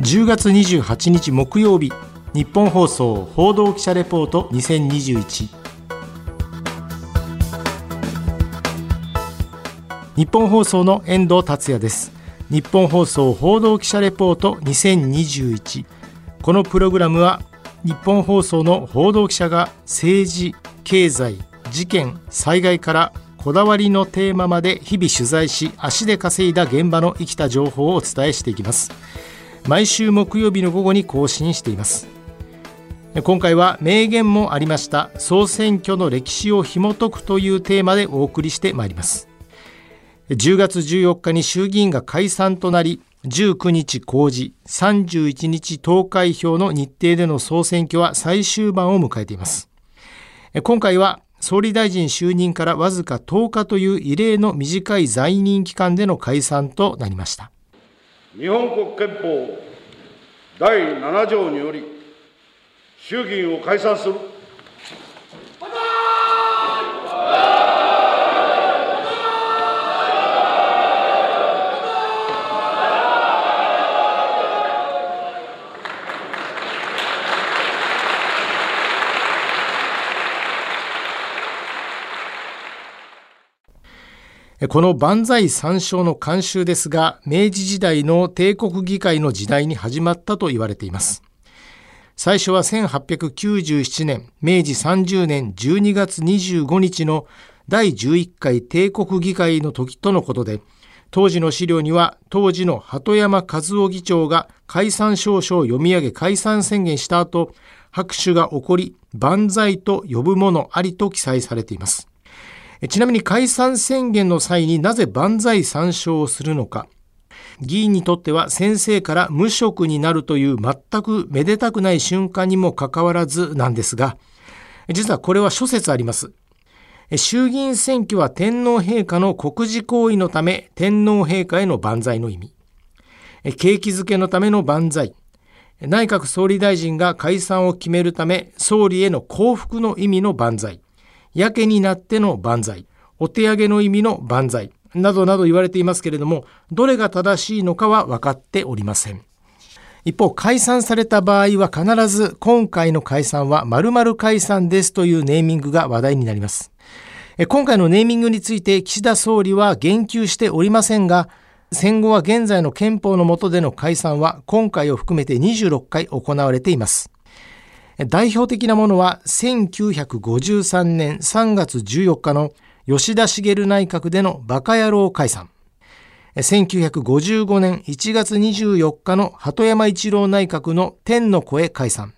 10月28日木曜日日本放送報道記者レポート2021日本放送の遠藤達也です。日本放送報道記者レポート2021このプログラムは日本放送の報道記者が政治経済事件災害からこだわりのテーマまで日々取材し足で稼いだ現場の生きた情報をお伝えしていきます。毎週木曜日の午後に更新しています。今回は名言もありました。総選挙の歴史を紐解くというテーマでお送りしてまいります。10月14日に衆議院が解散となり19日公示31日投開票の日程での総選挙は最終盤を迎えています。今回は総理大臣就任からわずか10日という異例の短い在任期間での解散となりました。日本国憲法第7条により衆議院を解散する。この万歳三唱の慣習ですが、明治時代の帝国議会の時代に始まったと言われています。最初は1897年、明治30年12月25日の第11回帝国議会の時とのことで、当時の資料には当時の鳩山和夫議長が解散証書を読み上げ解散宣言した後、拍手が起こり、万歳と呼ぶものありと記載されています。ちなみに解散宣言の際になぜ万歳参照をするのか。議員にとっては先生から無職になるという全くめでたくない瞬間にもかかわらずなんですが、実はこれは諸説あります。衆議院選挙は天皇陛下の国事行為のため天皇陛下への万歳の意味。景気づけのための万歳。内閣総理大臣が解散を決めるため総理への幸福の意味の万歳。やけになっての万歳、お手上げの意味の万歳、などなど言われていますけれども、どれが正しいのかは分かっておりません。一方、解散された場合は必ず今回の解散は〇〇解散ですというネーミングが話題になります。今回のネーミングについて岸田総理は言及しておりませんが、戦後は現在の憲法の下での解散は今回を含めて26回行われています。代表的なものは1953年3月14日の吉田茂内閣でのバカ野郎解散。1955年1月24日の鳩山一郎内閣の天の声解散。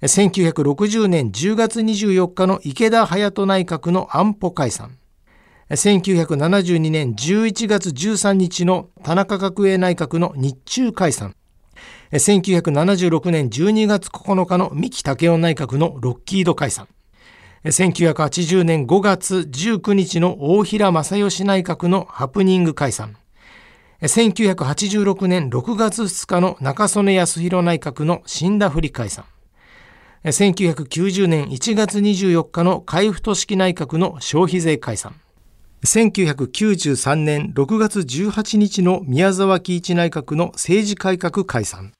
1960年10月24日の池田隼人内閣の安保解散。1972年11月13日の田中角栄内閣の日中解散。1976年12月9日の三木武夫内閣のロッキード解散。1980年5月19日の大平正義内閣のハプニング解散。1986年6月2日の中曽根康弘内閣の死んだふり解散。1990年1月24日の海部都式内閣の消費税解散。1993年6月18日の宮沢喜一内閣の政治改革解散。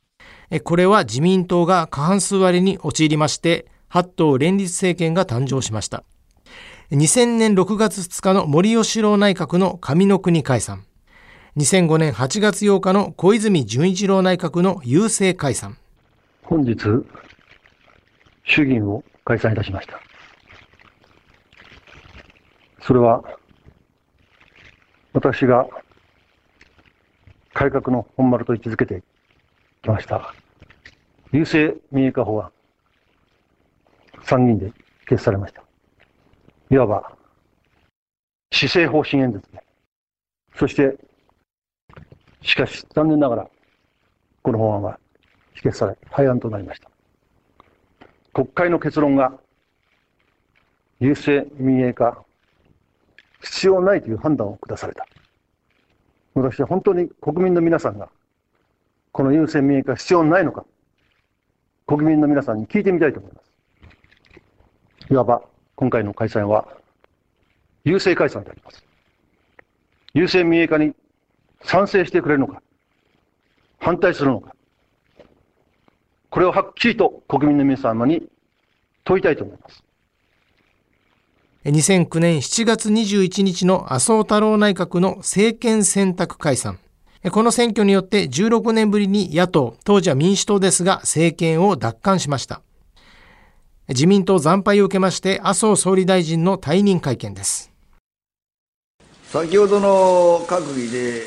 これは自民党が過半数割れに陥りまして、八党連立政権が誕生しました。2000年6月2日の森喜朗内閣の上の国解散。2005年8月8日の小泉純一郎内閣の郵政解散。本日、衆議院を解散いたしました。それは、私が改革の本丸と位置づけてきました。郵政民営化法案、参議院で決されました。いわば、施政方針演説で。そして、しかし残念ながら、この法案は否決され、廃案となりました。国会の結論が、郵政民営化、必要ないという判断を下された。私は本当に国民の皆さんが、この郵政民営化必要ないのか、国民の皆さんに聞いてみたいと思います。いわば、今回の開催は、郵政解散であります。郵政民営化に賛成してくれるのか、反対するのか、これをはっきりと国民の皆様に問いたいと思います。2009年7月21日の麻生太郎内閣の政権選択解散。この選挙によって16年ぶりに野党、当時は民主党ですが政権を奪還しました。自民党惨敗を受けまして麻生総理大臣の退任会見です。先ほどの閣議で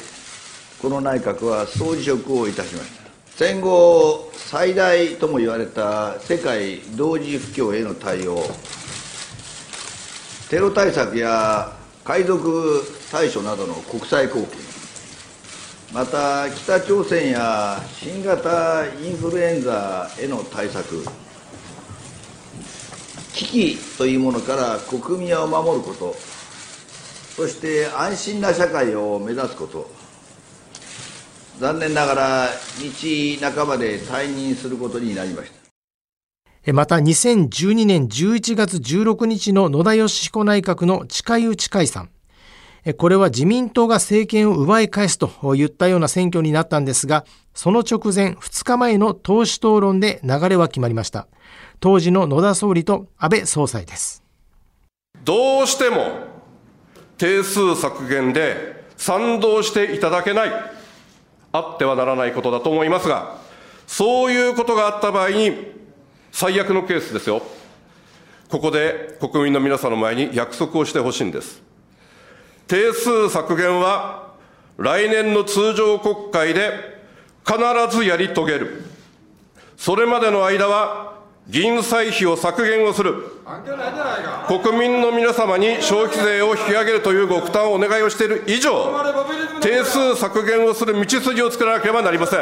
この内閣は総辞職をいたしました。戦後最大とも言われた世界同時不況への対応、テロ対策や海賊対処などの国際貢献、また北朝鮮や新型インフルエンザへの対策、危機というものから国民を守ること、そして安心な社会を目指すこと、残念ながら道半ばで退任することになりました。また2012年11月16日の野田義彦内閣の近い内解散。これは自民党が政権を奪い返すと言ったような選挙になったんですが、その直前2日前の党首討論で流れは決まりました。当時の野田総理と安倍総裁です。どうしても定数削減で賛同していただけない、あってはならないことだと思いますが、そういうことがあった場合に、最悪のケースですよ。ここで国民の皆さんの前に約束をしてほしいんです。定数削減は来年の通常国会で必ずやり遂げる。それまでの間は議員歳費を削減をする、国民の皆様に消費税を引き上げるというご負担をお願いをしている以上、定数削減をする道筋を作らなければなりません。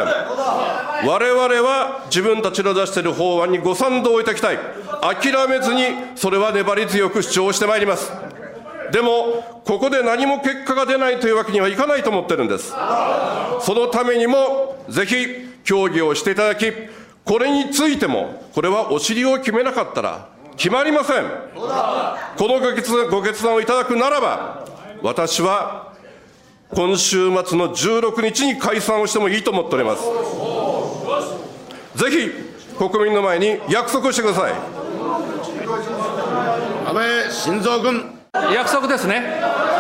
我々は自分たちの出している法案にご賛同いただきたい、諦めずにそれは粘り強く主張してまいります。でも、ここで何も結果が出ないというわけにはいかないと思ってるんです。そのためにも、ぜひ協議をしていただき、これについても、これはお尻を決めなかったら決まりません。このご決ご決断をいただくならば、私は今週末の16日に解散をしてもいいと思っております。ぜひ国民の前に約束してください。安倍晋三君。約束ですね。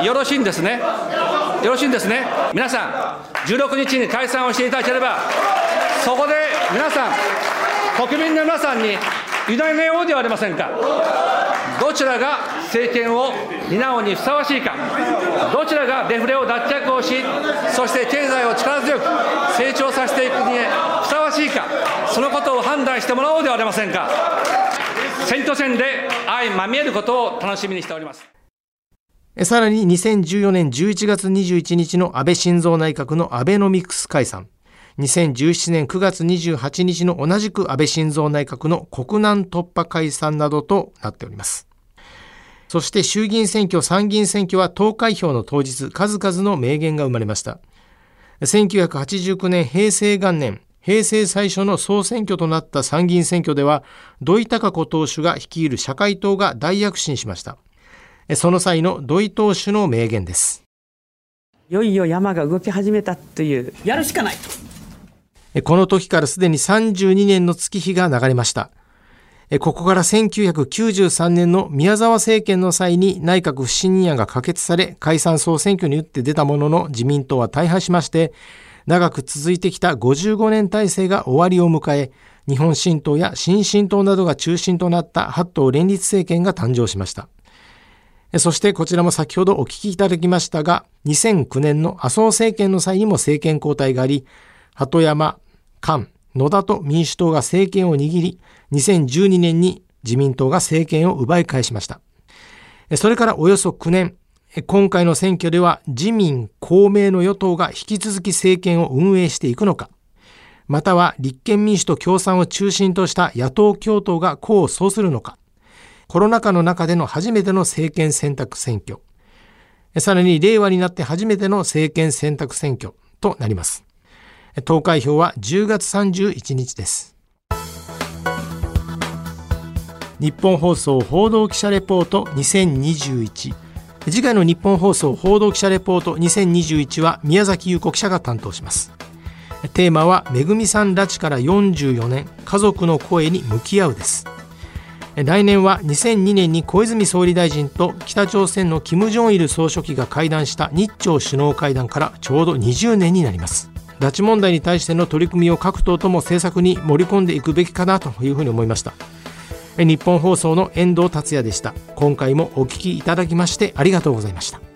よろしいんですね。よろしいんですね。皆さん、16日に解散をしていただければ、そこで皆さん、国民の皆さんに委ねようではありませんか。どちらが政権を担うにふさわしいか、どちらがデフレを脱却をし、そして経済を力強く成長させていくにふさわしいか、そのことを判断してもらおうではありませんか。選挙戦で相まみえることを楽しみにしております。さらに2014年11月21日の安倍晋三内閣のアベノミクス解散。2017年9月28日の同じく安倍晋三内閣の国難突破解散などとなっております。そして衆議院選挙、参議院選挙は投開票の当日、数々の名言が生まれました。1989年平成元年、平成最初の総選挙となった参議院選挙では、土井孝子党首が率いる社会党が大躍進しました。その際の土井党首の名言です。いよいよ山が動き始めたという、やるしかないと。この時からすでに32年の月日が流れました。ここから1993年の宮沢政権の際に内閣不信任案が可決され解散総選挙に打って出たものの自民党は大敗しまして長く続いてきた55年体制が終わりを迎え日本新党や新進党などが中心となった八党連立政権が誕生しました。そしてこちらも先ほどお聞きいただきましたが2009年の麻生政権の際にも政権交代があり鳩山菅、野田と民主党が政権を握り、2012年に自民党が政権を奪い返しました。それからおよそ9年、今回の選挙では自民、公明の与党が引き続き政権を運営していくのか、または立憲民主と共産を中心とした野党共闘が功を奏するのか、コロナ禍の中での初めての政権選択選挙、さらに令和になって初めての政権選択選挙となります。投開票は10月31日です。日本放送報道記者レポート2021次回の日本放送報道記者レポート2021は宮崎優子記者が担当します。テーマはめぐみさん拉致から44年家族の声に向き合うです。来年は2002年に小泉総理大臣と北朝鮮の金正日総書記が会談した日朝首脳会談からちょうど20年になります。拉致問題に対しての取り組みを各党とも政策に盛り込んでいくべきかなというふうに思いました。日本放送の遠藤達也でした。今回もお聞きいただきましてありがとうございました。